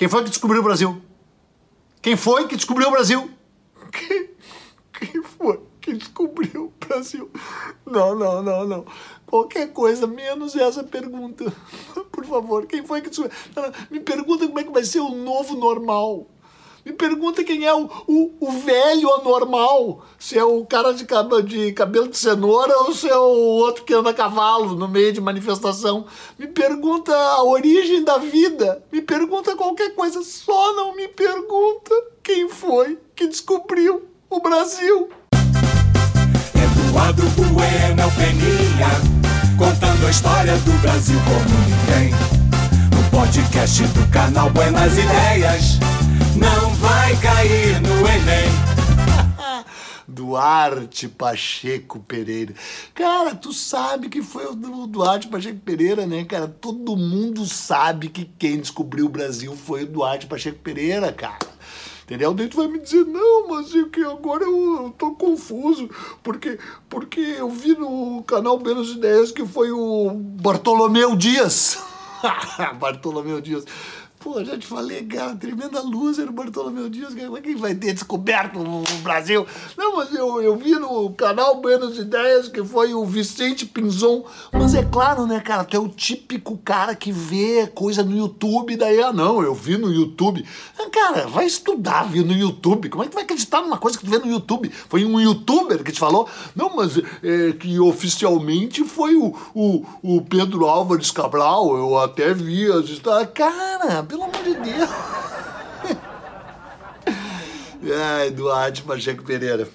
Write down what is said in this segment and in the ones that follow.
Quem foi que descobriu o Brasil? Quem foi que descobriu o Brasil? Quem, quem foi que descobriu o Brasil? Não, não, não, não. Qualquer coisa, menos essa pergunta. Por favor, quem foi que descobriu? Me pergunta como é que vai ser o novo normal. Me pergunta quem é o, o, o, velho anormal. Se é o cara de, de cabelo de cenoura ou se é o outro que anda a cavalo no meio de manifestação. Me pergunta a origem da vida. Me pergunta qualquer coisa. Só não me pergunta quem foi que descobriu o Brasil. Eduardo Bueno é Peninha, contando a história do Brasil como ninguém. No podcast do canal Buenas Ideias Duarte Pacheco Pereira. Cara, tu sabe que foi o Duarte Pacheco Pereira, né, cara? Todo mundo sabe que quem descobriu o Brasil foi o Duarte Pacheco Pereira, cara. Entendeu? Daí tu vai me dizer, não, mas é que agora eu, eu tô confuso, porque, porque eu vi no canal Menos Ideias que foi o Bartolomeu Dias. Bartolomeu Dias. Pô, já te falei, cara, tremenda loser o Bartolomeu Dias, quem vai ter descoberto o Brasil? Não, mas eu, eu vi no canal Menos Ideias que foi o Vicente Pinzon. Mas é claro, né, cara, tu é o típico cara que vê coisa no YouTube, daí, ah, não, eu vi no YouTube. Ah, cara, vai estudar, vi no YouTube. Como é que tu vai acreditar numa coisa que tu vê no YouTube? Foi um youtuber que te falou? Não, mas é, que oficialmente foi o, o, o Pedro Álvares Cabral, eu até vi as histórias. Cara, pelo amor de Deus. Ai, Duarte Pacheco Pereira.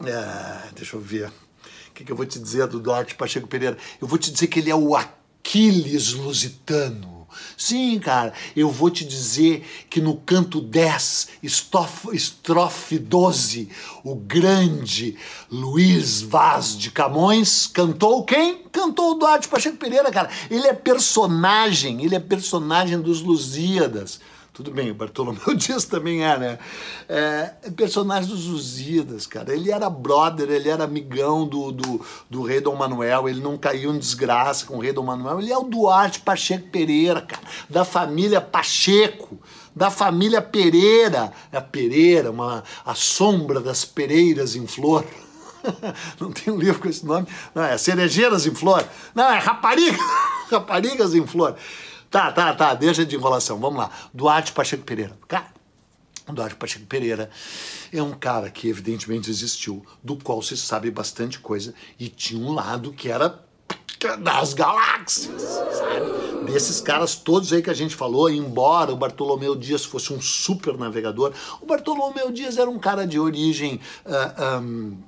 Ah, deixa eu ver. O que, que eu vou te dizer do Duarte Pacheco Pereira? Eu vou te dizer que ele é o Aquiles lusitano. Sim, cara, eu vou te dizer que no canto 10, estrofe, estrofe 12, o grande Luiz Vaz de Camões cantou quem? Cantou o Duarte Pacheco Pereira, cara. Ele é personagem, ele é personagem dos Lusíadas. Tudo bem, o Bartolomeu Dias também é, né? É, é, personagem dos Lusíadas, cara. Ele era brother, ele era amigão do, do, do rei Dom Manuel, ele não caiu em desgraça com o rei Dom Manuel. Ele é o Duarte Pacheco Pereira, cara, da família Pacheco, da família Pereira. É a Pereira, uma, a sombra das Pereiras em flor. não tem um livro com esse nome. Não, é Cerejeiras em Flor. Não, é Rapariga. Raparigas em Flor. Tá, tá, tá, deixa de enrolação. Vamos lá. Duarte Pacheco Pereira. Cara, Duarte Pacheco Pereira é um cara que evidentemente existiu, do qual se sabe bastante coisa, e tinha um lado que era das galáxias, sabe? Desses caras todos aí que a gente falou, embora o Bartolomeu Dias fosse um super navegador, o Bartolomeu Dias era um cara de origem. Uh, um,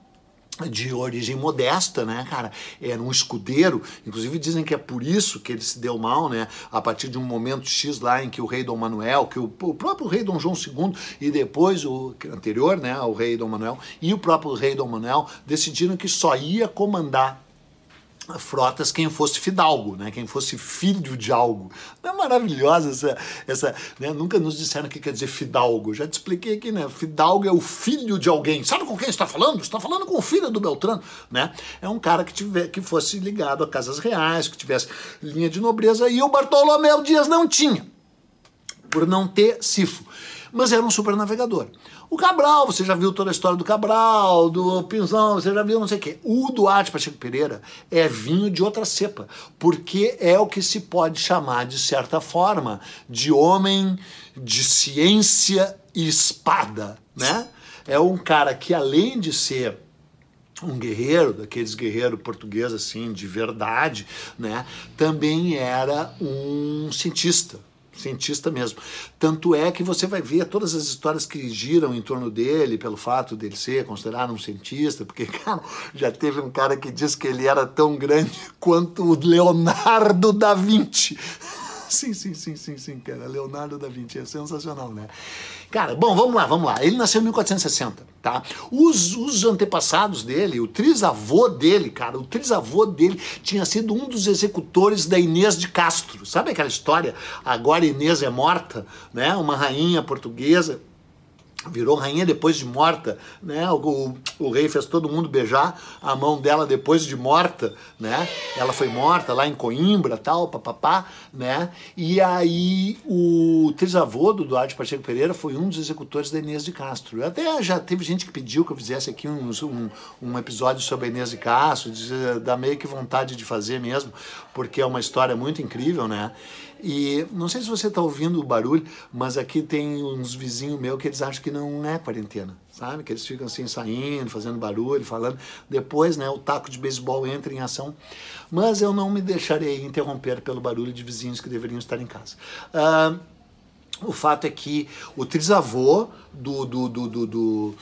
de origem modesta, né, cara? Era um escudeiro, inclusive dizem que é por isso que ele se deu mal, né? A partir de um momento X lá em que o rei Dom Manuel, que o, o próprio rei Dom João II e depois o anterior, né, o rei Dom Manuel e o próprio rei Dom Manuel decidiram que só ia comandar frotas quem fosse fidalgo, né? quem fosse filho de algo. Não é maravilhosa essa. essa né? Nunca nos disseram o que quer dizer fidalgo. Já te expliquei aqui, né? Fidalgo é o filho de alguém. Sabe com quem está falando? Está falando com o filho do Beltrano. Né? É um cara que, tiver, que fosse ligado a casas reais, que tivesse linha de nobreza, e o Bartolomeu Dias não tinha, por não ter cifo. Mas era um super navegador. O Cabral, você já viu toda a história do Cabral, do Pinzão, você já viu não sei o quê. O Duarte Pacheco Pereira é vinho de outra cepa, porque é o que se pode chamar, de certa forma, de homem de ciência e espada, né? É um cara que, além de ser um guerreiro, daqueles guerreiros portugueses assim, de verdade, né? Também era um cientista, cientista mesmo. Tanto é que você vai ver todas as histórias que giram em torno dele, pelo fato dele ser considerado um cientista, porque, cara, já teve um cara que disse que ele era tão grande quanto o Leonardo da Vinci. Sim, sim, sim, sim, sim, cara. Leonardo da Vinci é sensacional, né? Cara, bom, vamos lá, vamos lá. Ele nasceu em 1460, tá? Os, os antepassados dele, o trisavô dele, cara, o trisavô dele tinha sido um dos executores da Inês de Castro. Sabe aquela história? Agora Inês é morta, né? Uma rainha portuguesa virou rainha depois de morta, né? O, o, rei fez todo mundo beijar a mão dela depois de morta, né? Ela foi morta lá em Coimbra, tal, papapá, né? E aí o trisavô do Duarte Pacheco Pereira foi um dos executores da Inês de Castro. Até já teve gente que pediu que eu fizesse aqui um, um, um episódio sobre a Inês de Castro, dá meio que vontade de fazer mesmo, porque é uma história muito incrível, né? E não sei se você está ouvindo o barulho, mas aqui tem uns vizinhos meus que eles acham que não é quarentena, sabe? Que eles ficam assim saindo, fazendo barulho, falando. Depois, né, o taco de beisebol entra em ação. Mas eu não me deixarei interromper pelo barulho de vizinhos que deveriam estar em casa. Uh, o fato é que o trisavô do, do, do, do, do,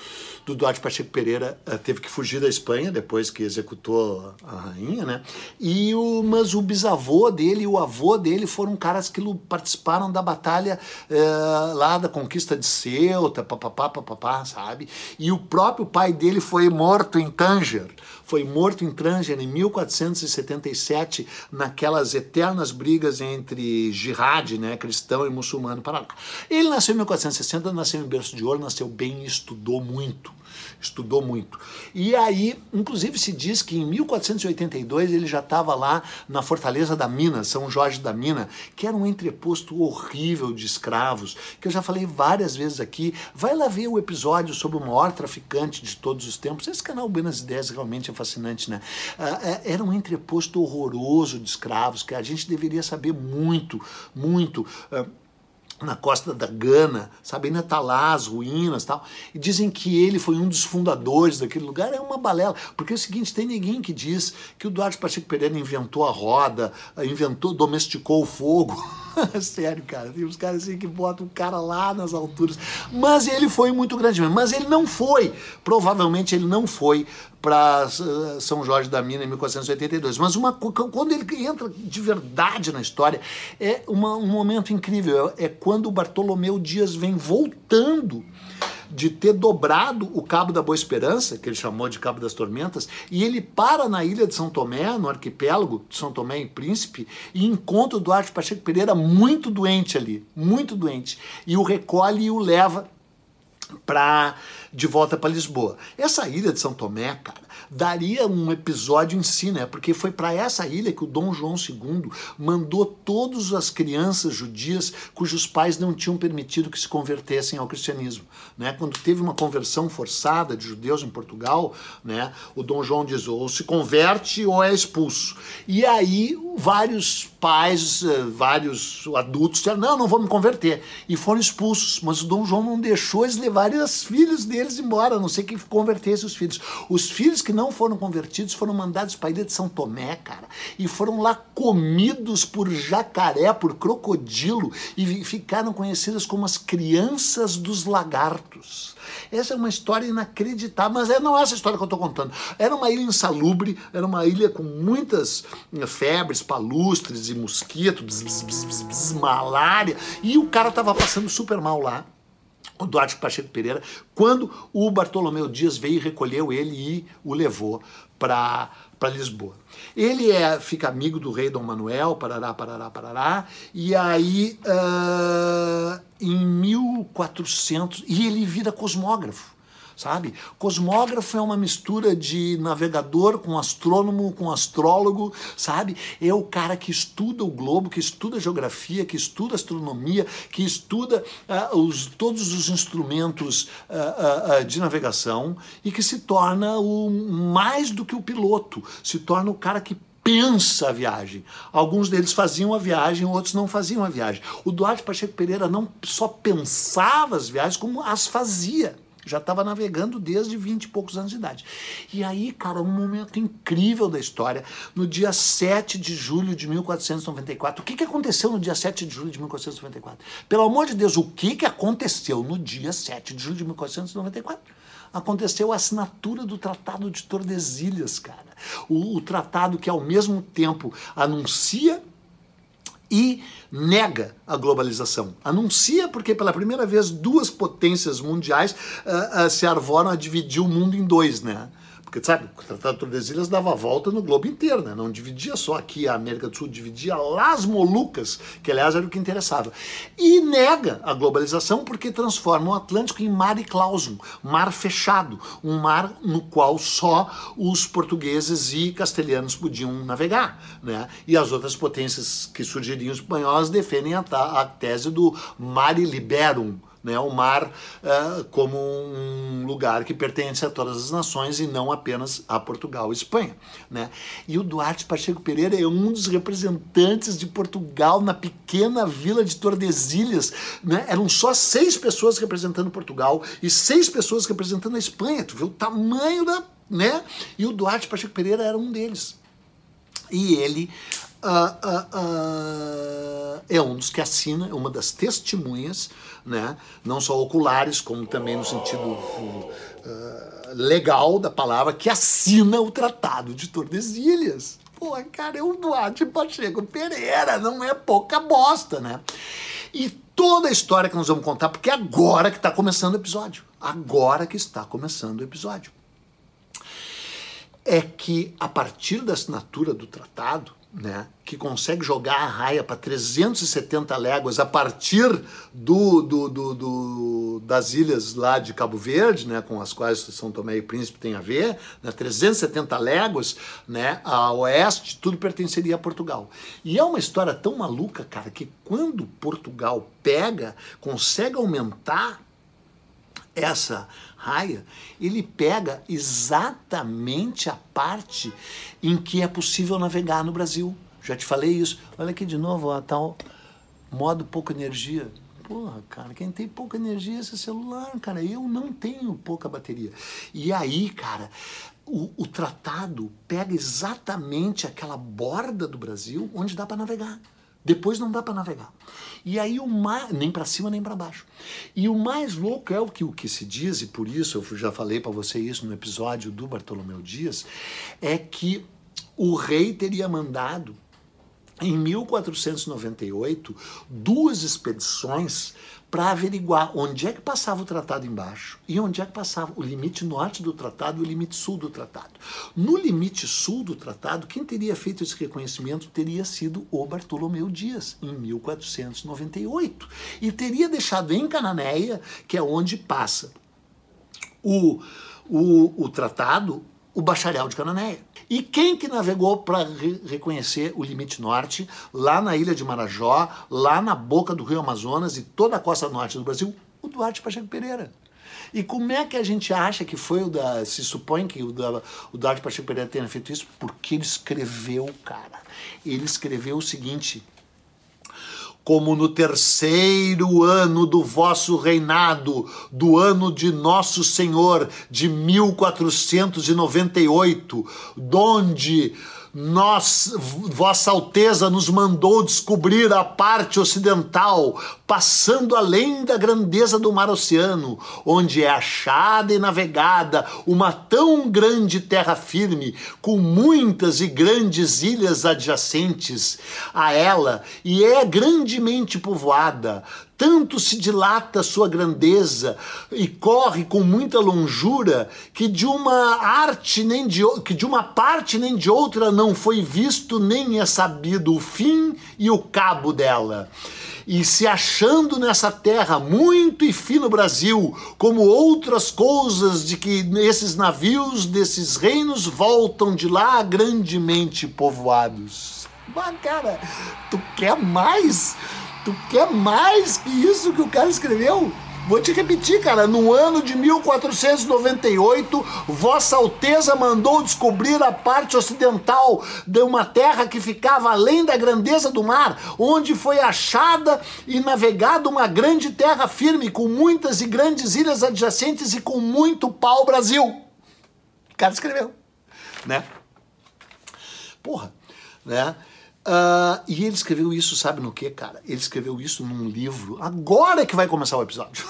do Duarte Pacheco Pereira uh, teve que fugir da Espanha depois que executou a rainha, né? E o, mas o bisavô dele e o avô dele foram caras que participaram da batalha uh, lá da conquista de Ceuta, papapá, papapá, sabe? E o próprio pai dele foi morto em Tanger foi morto em Trângena em 1477, naquelas eternas brigas entre jihad, né, cristão e muçulmano, para lá. Ele nasceu em 1460, nasceu em berço de ouro, nasceu bem e estudou muito estudou muito. E aí, inclusive, se diz que em 1482 ele já estava lá na Fortaleza da Mina, São Jorge da Mina, que era um entreposto horrível de escravos, que eu já falei várias vezes aqui. Vai lá ver o episódio sobre o maior traficante de todos os tempos. Esse canal Buenas Ideias realmente é fascinante, né? Ah, é, era um entreposto horroroso de escravos que a gente deveria saber muito, muito. Na costa da Gana, sabe? Ainda tá lá as ruínas tal. E dizem que ele foi um dos fundadores daquele lugar. É uma balela. Porque é o seguinte, tem ninguém que diz que o Duarte Pacheco Pereira inventou a roda, inventou, domesticou o fogo. Sério, cara. Tem uns caras assim que botam o cara lá nas alturas. Mas ele foi muito grande mesmo. Mas ele não foi. Provavelmente ele não foi para eh, São Jorge da Mina em 1482. Mas uma, quando ele entra de verdade na história, é uma, um momento incrível. É, é quando o Bartolomeu Dias vem voltando de ter dobrado o Cabo da Boa Esperança, que ele chamou de Cabo das Tormentas, e ele para na ilha de São Tomé, no arquipélago de São Tomé e Príncipe, e encontra o Duarte Pacheco Pereira muito doente ali, muito doente, e o recolhe e o leva para de volta para Lisboa. Essa ilha de São Tomé, cara, daria um episódio em si, né? Porque foi para essa ilha que o Dom João II mandou todas as crianças judias cujos pais não tinham permitido que se convertessem ao cristianismo, né? Quando teve uma conversão forçada de judeus em Portugal, né? O Dom João diz ou se converte ou é expulso. E aí vários pais, eh, vários adultos disseram, não, não vou me converter. E foram expulsos. Mas o Dom João não deixou eles levarem os filhos deles embora, a não ser que convertesse os filhos. Os filhos que não foram convertidos foram mandados para a ilha de São Tomé, cara. E foram lá comidos por jacaré, por crocodilo. E ficaram conhecidas como as crianças dos lagartos. Essa é uma história inacreditável, mas é, não é essa história que eu estou contando. Era uma ilha insalubre, era uma ilha com muitas eh, febres, palustres e mosquitos, malária, e o cara estava passando super mal lá o Duarte Pacheco Pereira, quando o Bartolomeu Dias veio e recolheu ele e o levou para Lisboa. Ele é, fica amigo do rei Dom Manuel, parará, parará, parará, e aí uh, em 1400, e ele vira cosmógrafo sabe? Cosmógrafo é uma mistura de navegador com astrônomo, com astrólogo, sabe? É o cara que estuda o globo, que estuda geografia, que estuda astronomia, que estuda uh, os, todos os instrumentos uh, uh, de navegação e que se torna o mais do que o piloto, se torna o cara que pensa a viagem. Alguns deles faziam a viagem, outros não faziam a viagem. O Duarte Pacheco Pereira não só pensava as viagens, como as fazia. Já estava navegando desde 20 e poucos anos de idade. E aí, cara, um momento incrível da história. No dia 7 de julho de 1494. O que, que aconteceu no dia 7 de julho de 1494? Pelo amor de Deus, o que, que aconteceu no dia 7 de julho de 1494? aconteceu a assinatura do Tratado de Tordesilhas, cara. O, o, tratado que ao mesmo tempo anuncia e nega a globalização. Anuncia porque pela primeira vez duas potências mundiais uh, uh, se arvoram a dividir o mundo em dois, né? Porque sabe, o Tratado de Tordesilhas dava a volta no globo inteiro, né? Não dividia só aqui a América do Sul, dividia las Molucas, que aliás era o que interessava. E nega a globalização porque transforma o Atlântico em mar e clausum, mar fechado, um mar no qual só os portugueses e castelhanos podiam navegar, né? E as outras potências que surgiriam espanholas defendem a, a tese do mare liberum, né, o mar uh, como um lugar que pertence a todas as nações e não apenas a Portugal e Espanha. Né? E o Duarte Pacheco Pereira é um dos representantes de Portugal na pequena vila de Tordesilhas. Né? Eram só seis pessoas representando Portugal e seis pessoas representando a Espanha. Tu vê o tamanho da. Né? E o Duarte Pacheco Pereira era um deles. E ele uh, uh, é um dos que assina, uma das testemunhas né? não só oculares, como também no sentido legal da palavra, que assina o Tratado de Tordesilhas. Pô, cara, é o Duarte Pacheco Pereira, não é pouca bosta, né? E toda a história que nós vamos contar, porque é agora que está começando o episódio. Agora que está começando o episódio. É que a partir da assinatura do tratado, né, que consegue jogar a raia para 370 léguas a partir do, do, do, do, das ilhas lá de Cabo Verde, né, com as quais São Tomé e Príncipe tem a ver, né, 370 léguas né, a oeste, tudo pertenceria a Portugal. E é uma história tão maluca, cara, que quando Portugal pega, consegue aumentar essa raia, ele pega exatamente a parte em que é possível navegar no Brasil. Já te falei isso. Olha aqui de novo, a tal modo pouca energia. Porra, cara, quem tem pouca energia é esse celular, cara. Eu não tenho pouca bateria. E aí, cara, o, o tratado pega exatamente aquela borda do Brasil onde dá para navegar. Depois não dá para navegar. E aí o mais, nem para cima nem para baixo. E o mais louco é o que o que se diz e por isso eu já falei para você isso no episódio do Bartolomeu Dias, é que o rei teria mandado em 1498 duas expedições para averiguar onde é que passava o tratado embaixo e onde é que passava o limite norte do tratado e o limite sul do tratado. No limite sul do tratado, quem teria feito esse reconhecimento teria sido o Bartolomeu Dias, em 1498. E teria deixado em Cananéia, que é onde passa o, o, o tratado, o bacharel de Cananéia. E quem que navegou para re reconhecer o limite norte, lá na ilha de Marajó, lá na boca do rio Amazonas e toda a costa norte do Brasil? O Duarte Pacheco Pereira. E como é que a gente acha que foi o da. Se supõe que o, da, o Duarte Pacheco Pereira tenha feito isso? Porque ele escreveu, cara. Ele escreveu o seguinte: como no terceiro ano do vosso reinado, do ano de nosso Senhor, de 1498, donde nós, Vossa Alteza nos mandou descobrir a parte ocidental, passando além da grandeza do mar oceano, onde é achada e navegada uma tão grande terra firme, com muitas e grandes ilhas adjacentes a ela, e é grandemente povoada, tanto se dilata sua grandeza e corre com muita longura que de uma arte nem de que de uma parte nem de outra não foi visto nem é sabido o fim e o cabo dela. E se achando nessa terra muito e fino Brasil, como outras coisas de que esses navios desses reinos voltam de lá grandemente povoados. Mas, cara, tu quer mais? Tu quer mais que isso que o cara escreveu? Vou te repetir, cara. No ano de 1498, Vossa Alteza mandou descobrir a parte ocidental de uma terra que ficava além da grandeza do mar, onde foi achada e navegada uma grande terra firme, com muitas e grandes ilhas adjacentes e com muito pau-brasil. O cara escreveu, né? Porra, né? Uh, e ele escreveu isso, sabe no que, cara? Ele escreveu isso num livro. Agora é que vai começar o episódio.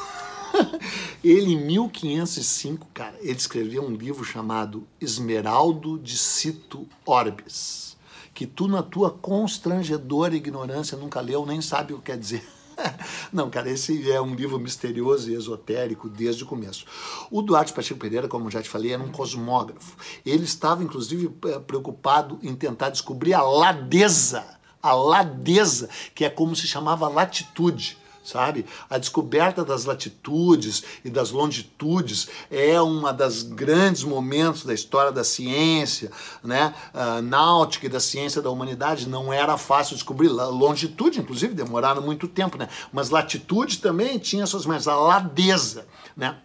ele, em 1505, cara, ele escreveu um livro chamado Esmeraldo de Cito Orbis, que tu, na tua constrangedora ignorância, nunca leu, nem sabe o que quer dizer. Não, cara, esse é um livro misterioso e esotérico desde o começo. O Duarte Pacheco Pereira, como já te falei, era um cosmógrafo. Ele estava, inclusive, preocupado em tentar descobrir a ladeza, a ladeza, que é como se chamava latitude sabe? A descoberta das latitudes e das longitudes é uma das grandes momentos da história da ciência, né? Uh, náutica e da ciência da humanidade. Não era fácil descobrir longitude, inclusive demoraram muito tempo, né? Mas latitude também tinha suas mais a ladeza, né?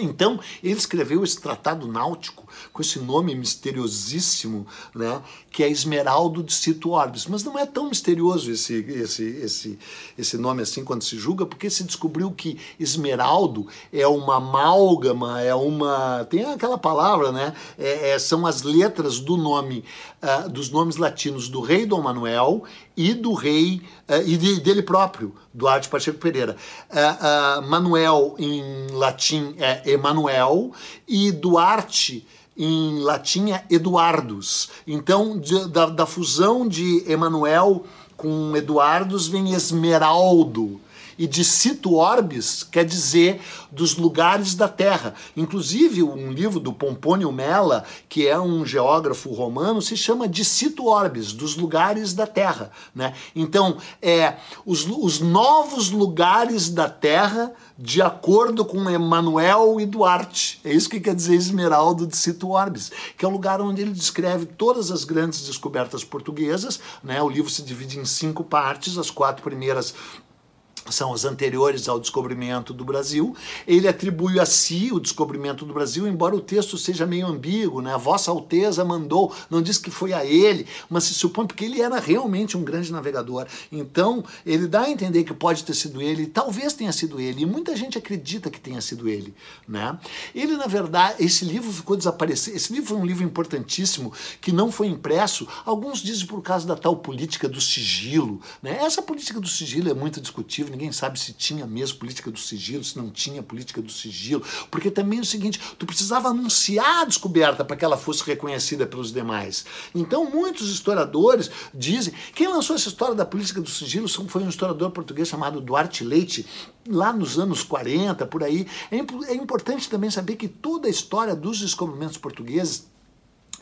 Então, ele escreveu esse tratado náutico com esse nome misteriosíssimo, né, que é Esmeraldo de Cito Orbis. Mas não é tão misterioso esse, esse, esse, esse nome assim quando se julga, porque se descobriu que Esmeraldo é uma amálgama, é uma. tem aquela palavra, né? É, é, são as letras do nome, uh, dos nomes latinos do rei Dom Manuel e do rei, uh, e de, dele próprio, Duarte Pacheco Pereira. Uh, Manuel em latim é Emanuel e Duarte em latim é Eduardos. Então, de, da, da fusão de Emanuel com Eduardos vem Esmeraldo e de situ orbis quer dizer dos lugares da Terra. Inclusive, um livro do Pompônio Mela, que é um geógrafo romano, se chama de situ orbis, dos lugares da Terra. Né? Então, é os, os novos lugares da Terra de acordo com Emmanuel e Duarte. É isso que quer dizer Esmeraldo de Situ Orbis, que é o lugar onde ele descreve todas as grandes descobertas portuguesas. Né? O livro se divide em cinco partes, as quatro primeiras são os anteriores ao descobrimento do Brasil. Ele atribui a si o descobrimento do Brasil, embora o texto seja meio ambíguo, né? Vossa Alteza mandou, não diz que foi a ele, mas se supõe porque ele era realmente um grande navegador. Então, ele dá a entender que pode ter sido ele, talvez tenha sido ele, e muita gente acredita que tenha sido ele, né? Ele, na verdade, esse livro ficou desaparecido. Esse livro foi um livro importantíssimo que não foi impresso. Alguns dizem por causa da tal política do sigilo, né? Essa política do sigilo é muito discutível ninguém sabe se tinha mesmo política do sigilo, se não tinha política do sigilo, porque também é o seguinte, tu precisava anunciar a descoberta para que ela fosse reconhecida pelos demais. Então, muitos historiadores dizem, quem lançou essa história da política do sigilo foi um historiador português chamado Duarte Leite, lá nos anos 40, por aí. É, é importante também saber que toda a história dos descobrimentos portugueses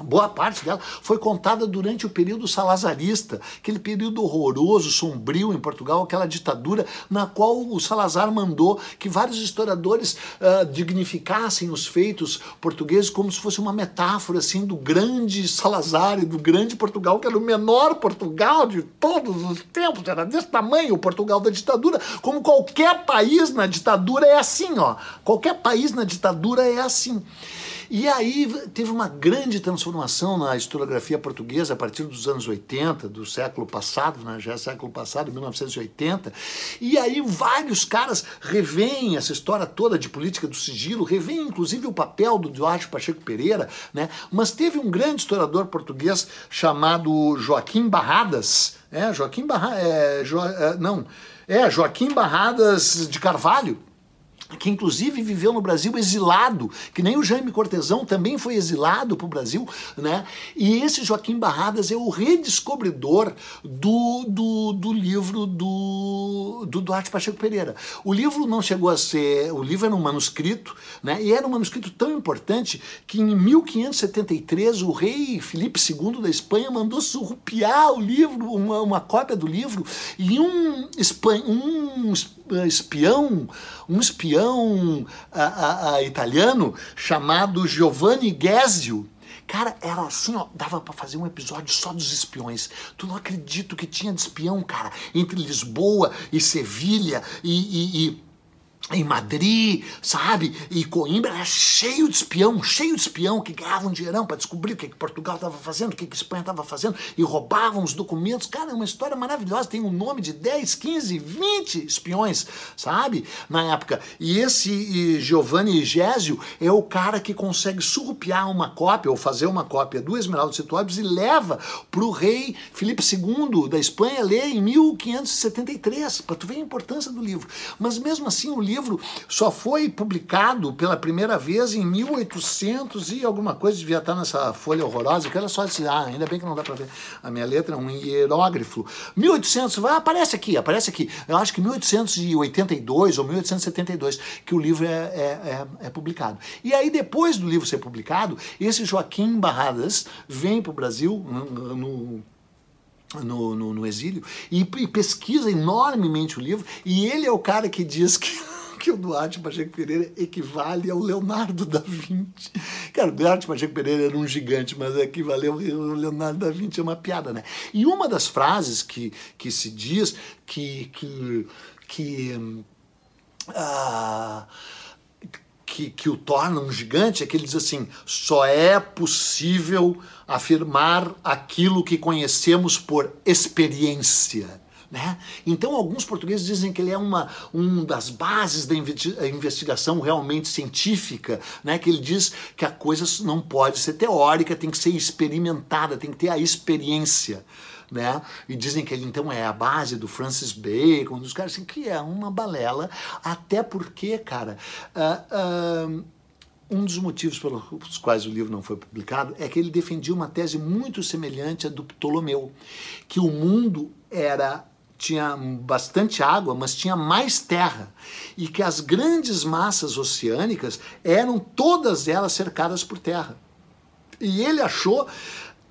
Boa parte dela foi contada durante o período salazarista, aquele período horroroso, sombrio em Portugal, aquela ditadura na qual o Salazar mandou que vários historiadores uh, dignificassem os feitos portugueses como se fosse uma metáfora assim do grande Salazar e do grande Portugal, que era o menor Portugal de todos os tempos, era desse tamanho o Portugal da ditadura, como qualquer país na ditadura é assim, ó. Qualquer país na ditadura é assim. E aí teve uma grande transformação na historiografia portuguesa a partir dos anos 80, do século passado, né? já é século passado, 1980. E aí vários caras revêem essa história toda de política do sigilo, revêem inclusive o papel do Duarte Pacheco Pereira, né? mas teve um grande historiador português chamado Joaquim Barradas, é, Joaquim Barradas, é, jo, é, não, é, Joaquim Barradas de Carvalho, que inclusive viveu no Brasil exilado, que nem o Jaime Cortesão também foi exilado para o Brasil, né? E esse Joaquim Barradas é o redescobridor do, do, do livro do, do Duarte Pacheco Pereira. O livro não chegou a ser, o livro era um manuscrito, né? E era um manuscrito tão importante que em 1573 o rei Filipe II da Espanha mandou surrupiar o livro, uma, uma cópia do livro, e um, um espião, um espião a, a, a italiano chamado Giovanni Gesio. Cara, era assim, ó, dava para fazer um episódio só dos espiões. Tu não acredito que tinha de espião, cara, entre Lisboa e Sevilha e, e, e em Madrid, sabe? E Coimbra era cheio de espião, cheio de espião que ganhavam dinheirão para descobrir o que, que Portugal estava fazendo, o que, que Espanha estava fazendo e roubavam os documentos. Cara, é uma história maravilhosa. Tem um nome de 10, 15, 20 espiões, sabe? Na época. E esse e Giovanni Gésio é o cara que consegue surrupiar uma cópia ou fazer uma cópia do Esmeralda Situáveis e leva para o rei Filipe II da Espanha ler em 1573, para tu ver a importância do livro. Mas mesmo assim, o livro livro só foi publicado pela primeira vez em 1800 e alguma coisa, devia estar nessa folha horrorosa, que era só assim, ah, ainda bem que não dá para ver a minha letra, é um hierógrafo. 1800, ah, aparece aqui, aparece aqui. Eu acho que 1882 ou 1872 que o livro é, é, é, é publicado. E aí, depois do livro ser publicado, esse Joaquim Barradas vem para o Brasil, no no, no, no exílio e, e, pesquisa enormemente o livro e ele é o cara que diz que, que o Duarte Pacheco Pereira equivale ao Leonardo da Vinci. Cara, o Duarte Pacheco Pereira era um gigante, mas equivaleu ao Leonardo da Vinci é uma piada, né? E uma das frases que, que se diz que que, que ah, que, que o torna um gigante é que ele diz assim: só é possível afirmar aquilo que conhecemos por experiência. Né? Então, alguns portugueses dizem que ele é uma, um das bases da investigação realmente científica, né? que ele diz que a coisa não pode ser teórica, tem que ser experimentada, tem que ter a experiência né? E dizem que ele então é a base do Francis Bacon, dos caras assim, que é uma balela, até porque, cara, uh, uh, um dos motivos pelos quais o livro não foi publicado é que ele defendia uma tese muito semelhante à do Ptolomeu, que o mundo era tinha bastante água, mas tinha mais terra, e que as grandes massas oceânicas eram todas elas cercadas por terra. E ele achou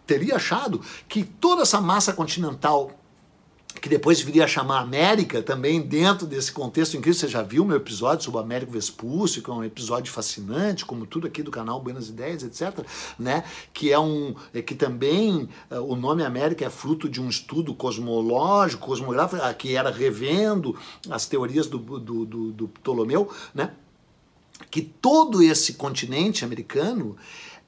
teria achado que toda essa massa continental que depois viria a chamar América, também dentro desse contexto incrível. Você já viu meu episódio sobre Américo Vespúcio, que é um episódio fascinante, como tudo aqui do canal Buenas Ideias, etc. Né? Que é um. É que também uh, o nome América é fruto de um estudo cosmológico, cosmográfico, que era revendo as teorias do, do, do, do Ptolomeu, né? Que todo esse continente americano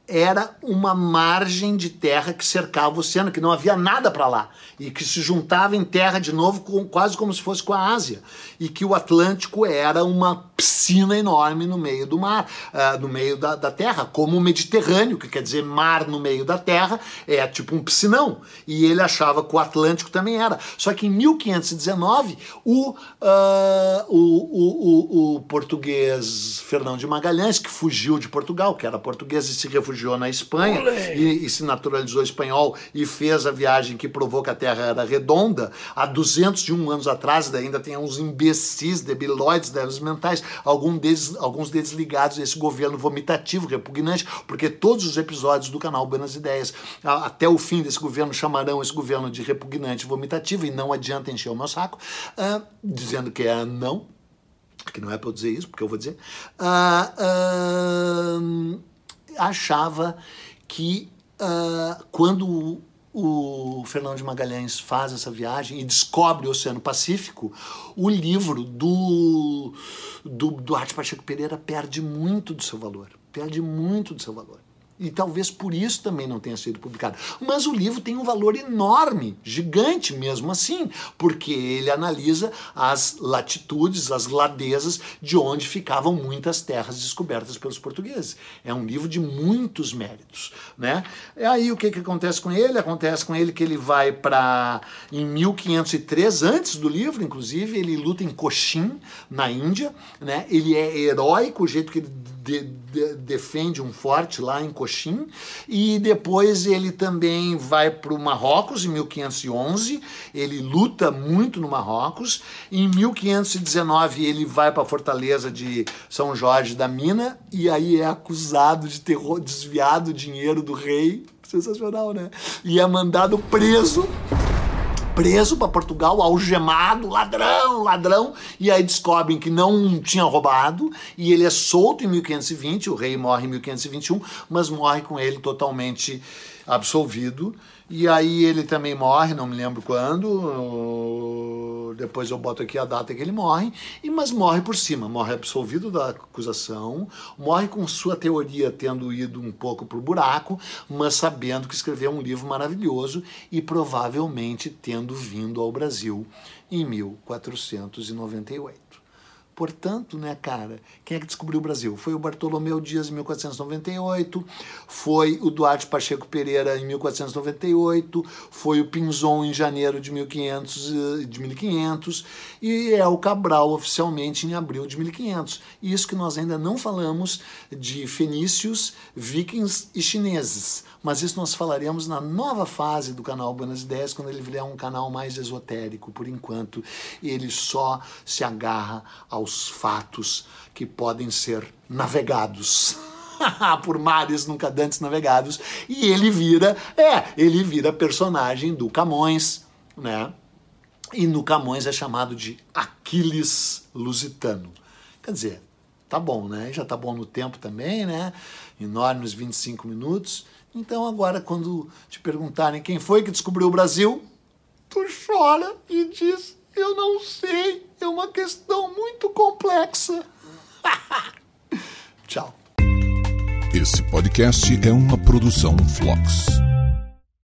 era uma margem de terra que cercava o oceano, que não havia nada para lá, e que se juntava em terra de novo, com, quase como se fosse com a Ásia, e que o Atlântico era uma piscina enorme no meio do mar, uh, no meio da, da, terra, como o Mediterrâneo, que quer dizer mar no meio da terra, é tipo um piscinão, e ele achava que o Atlântico também era. Só que em 1519, o, uh, o, o, o, português Fernão de Magalhães, que fugiu de Portugal, que era português e se refugiou na Espanha e, e, se naturalizou espanhol e fez a viagem que provou que a Terra era redonda. Há 201 anos atrás, ainda tem uns imbecis, debilóides, débeis mentais, algum alguns deles ligados a esse governo vomitativo, repugnante, porque todos os episódios do canal Buenas Ideias, até o fim desse governo, chamarão esse governo de repugnante vomitativo e não adianta encher o meu saco, uh, dizendo que é não, que não é para eu dizer isso, porque eu vou dizer. Uh, uh, achava que quando o Fernando de Magalhães faz essa viagem e descobre o Oceano Pacífico, o livro do, do Duarte Pacheco Pereira perde muito do seu valor. Perde muito do seu valor e talvez por isso também não tenha sido publicado. Mas o livro tem um valor enorme, gigante mesmo assim, porque ele analisa as latitudes, as ladezas de onde ficavam muitas terras descobertas pelos portugueses. É um livro de muitos méritos, né? E aí o que, que acontece com ele? Acontece com ele que ele vai para em 1503, antes do livro, inclusive, ele luta em Cochin, na Índia, né? Ele é heróico o jeito que ele de, de, defende um forte lá em Coxim e depois ele também vai para o Marrocos em 1511, ele luta muito no Marrocos. Em 1519 ele vai para a fortaleza de São Jorge da Mina e aí é acusado de ter desviado dinheiro do rei. Sensacional, né? E é mandado preso preso para Portugal, algemado, ladrão, ladrão, e aí descobrem que não tinha roubado, e ele é solto em 1520, o rei morre em 1521, mas morre com ele totalmente absolvido. E aí ele também morre, não me lembro quando, depois eu boto aqui a data que ele morre, e mas morre por cima, morre absolvido da acusação, morre com sua teoria tendo ido um pouco pro buraco, mas sabendo que escreveu um livro maravilhoso e provavelmente tendo vindo ao Brasil em 1498. Portanto, né, cara, quem é que descobriu o Brasil? Foi o Bartolomeu Dias em 1498, foi o Duarte Pacheco Pereira em 1498, foi o Pinzon em janeiro de 1500, eh, de 1500 e é o Cabral oficialmente em abril de 1500. Isso que nós ainda não falamos de fenícios, vikings e chineses mas isso nós falaremos na nova fase do canal Buenas Ideias, quando ele vier um canal mais esotérico. Por enquanto, ele só se agarra aos fatos que podem ser navegados. por mares nunca dantes navegados e ele vira, é, ele vira personagem do Camões, né? E no Camões é chamado de Aquiles Lusitano. Quer dizer, tá bom, né? Já tá bom no tempo também, né? Enormes 25 minutos. Então agora quando te perguntarem quem foi que descobriu o Brasil, tu chora e diz: "Eu não sei, é uma questão muito complexa". Tchau. Esse podcast é uma produção Flux.